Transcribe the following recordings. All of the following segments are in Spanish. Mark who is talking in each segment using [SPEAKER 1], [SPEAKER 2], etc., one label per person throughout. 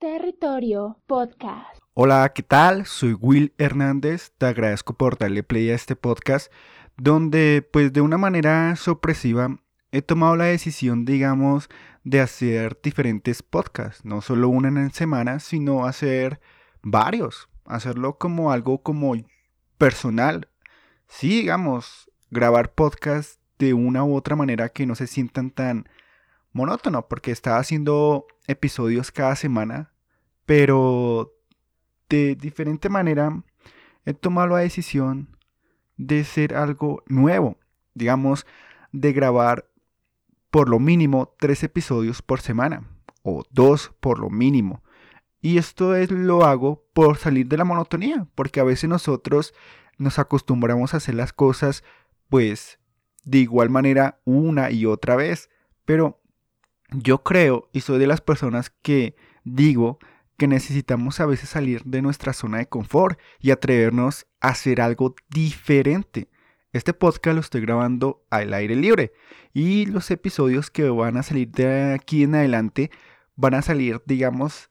[SPEAKER 1] Territorio Podcast.
[SPEAKER 2] Hola, ¿qué tal? Soy Will Hernández. Te agradezco por darle play a este podcast donde pues de una manera sorpresiva he tomado la decisión, digamos, de hacer diferentes podcasts, no solo una en semana, sino hacer varios, hacerlo como algo como personal. Sí, digamos, grabar podcasts de una u otra manera que no se sientan tan monótono, porque estaba haciendo episodios cada semana, pero de diferente manera he tomado la decisión de ser algo nuevo, digamos, de grabar por lo mínimo tres episodios por semana, o dos por lo mínimo. Y esto es lo hago por salir de la monotonía, porque a veces nosotros nos acostumbramos a hacer las cosas pues de igual manera una y otra vez, pero yo creo y soy de las personas que digo que necesitamos a veces salir de nuestra zona de confort y atrevernos a hacer algo diferente. Este podcast lo estoy grabando al aire libre y los episodios que van a salir de aquí en adelante van a salir, digamos,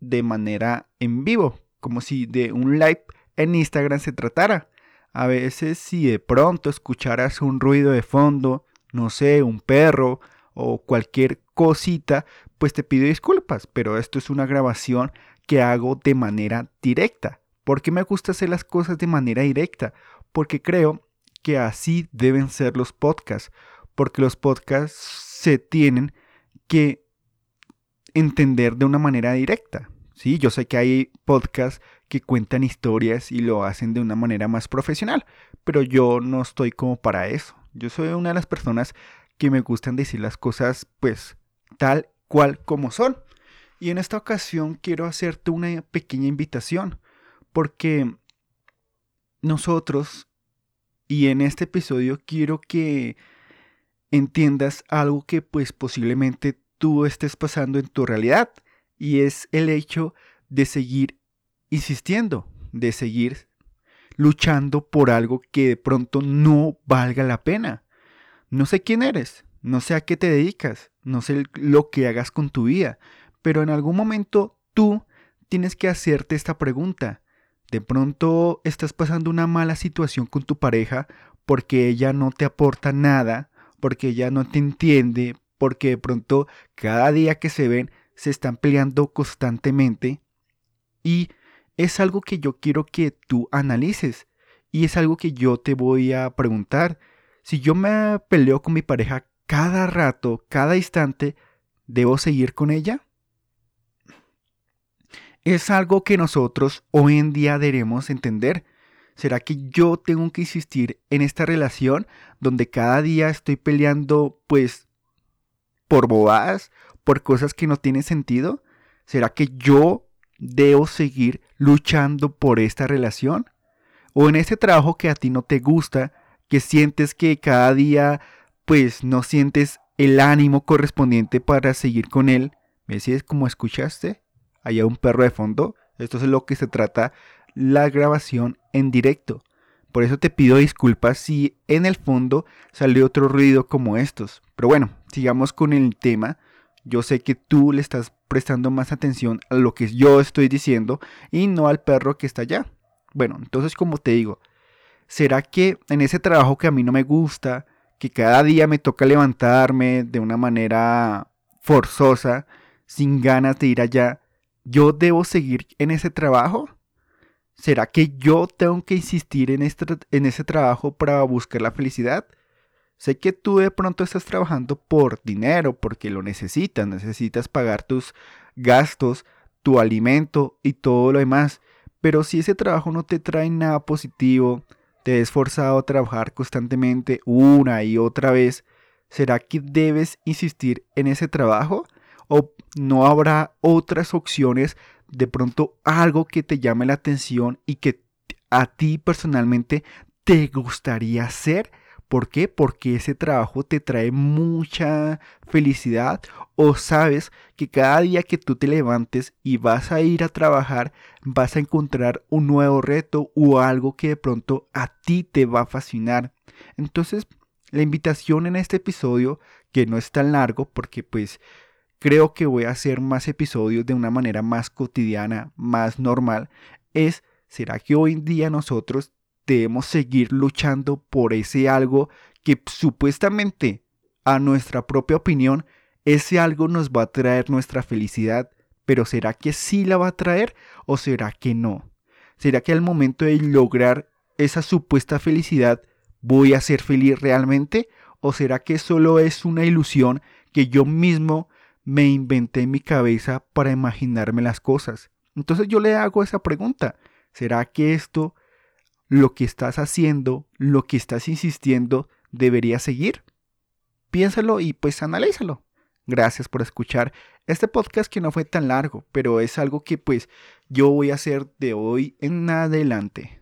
[SPEAKER 2] de manera en vivo, como si de un live en Instagram se tratara. A veces si de pronto escucharas un ruido de fondo, no sé, un perro o cualquier cosita, pues te pido disculpas, pero esto es una grabación que hago de manera directa. ¿Por qué me gusta hacer las cosas de manera directa? Porque creo que así deben ser los podcasts, porque los podcasts se tienen que entender de una manera directa. Sí, yo sé que hay podcasts que cuentan historias y lo hacen de una manera más profesional, pero yo no estoy como para eso. Yo soy una de las personas que me gustan decir las cosas pues tal cual como son. Y en esta ocasión quiero hacerte una pequeña invitación, porque nosotros, y en este episodio quiero que entiendas algo que pues posiblemente tú estés pasando en tu realidad, y es el hecho de seguir insistiendo, de seguir luchando por algo que de pronto no valga la pena. No sé quién eres, no sé a qué te dedicas, no sé lo que hagas con tu vida, pero en algún momento tú tienes que hacerte esta pregunta. De pronto estás pasando una mala situación con tu pareja porque ella no te aporta nada, porque ella no te entiende, porque de pronto cada día que se ven se están peleando constantemente y es algo que yo quiero que tú analices y es algo que yo te voy a preguntar. Si yo me peleo con mi pareja cada rato, cada instante, ¿debo seguir con ella? Es algo que nosotros hoy en día debemos entender. ¿Será que yo tengo que insistir en esta relación donde cada día estoy peleando pues por bobadas, por cosas que no tienen sentido? ¿Será que yo debo seguir luchando por esta relación? ¿O en ese trabajo que a ti no te gusta, que sientes que cada día pues no sientes el ánimo correspondiente para seguir con él? ¿Me decís como escuchaste? Hay un perro de fondo. Esto es lo que se trata la grabación en directo. Por eso te pido disculpas si en el fondo salió otro ruido como estos. Pero bueno, sigamos con el tema. Yo sé que tú le estás prestando más atención a lo que yo estoy diciendo y no al perro que está allá. Bueno, entonces como te digo, ¿será que en ese trabajo que a mí no me gusta, que cada día me toca levantarme de una manera forzosa, sin ganas de ir allá, yo debo seguir en ese trabajo? ¿Será que yo tengo que insistir en, este, en ese trabajo para buscar la felicidad? Sé que tú de pronto estás trabajando por dinero, porque lo necesitas, necesitas pagar tus gastos, tu alimento y todo lo demás. Pero si ese trabajo no te trae nada positivo, te he esforzado a trabajar constantemente una y otra vez, ¿será que debes insistir en ese trabajo? ¿O no habrá otras opciones, de pronto algo que te llame la atención y que a ti personalmente te gustaría hacer? ¿Por qué? Porque ese trabajo te trae mucha felicidad o sabes que cada día que tú te levantes y vas a ir a trabajar vas a encontrar un nuevo reto o algo que de pronto a ti te va a fascinar. Entonces, la invitación en este episodio, que no es tan largo porque pues creo que voy a hacer más episodios de una manera más cotidiana, más normal, es, ¿será que hoy en día nosotros debemos seguir luchando por ese algo que supuestamente, a nuestra propia opinión, ese algo nos va a traer nuestra felicidad, pero ¿será que sí la va a traer o será que no? ¿Será que al momento de lograr esa supuesta felicidad voy a ser feliz realmente? ¿O será que solo es una ilusión que yo mismo me inventé en mi cabeza para imaginarme las cosas? Entonces yo le hago esa pregunta. ¿Será que esto, lo que estás haciendo, lo que estás insistiendo, debería seguir? Piénsalo y pues analízalo. Gracias por escuchar este podcast que no fue tan largo, pero es algo que pues yo voy a hacer de hoy en adelante.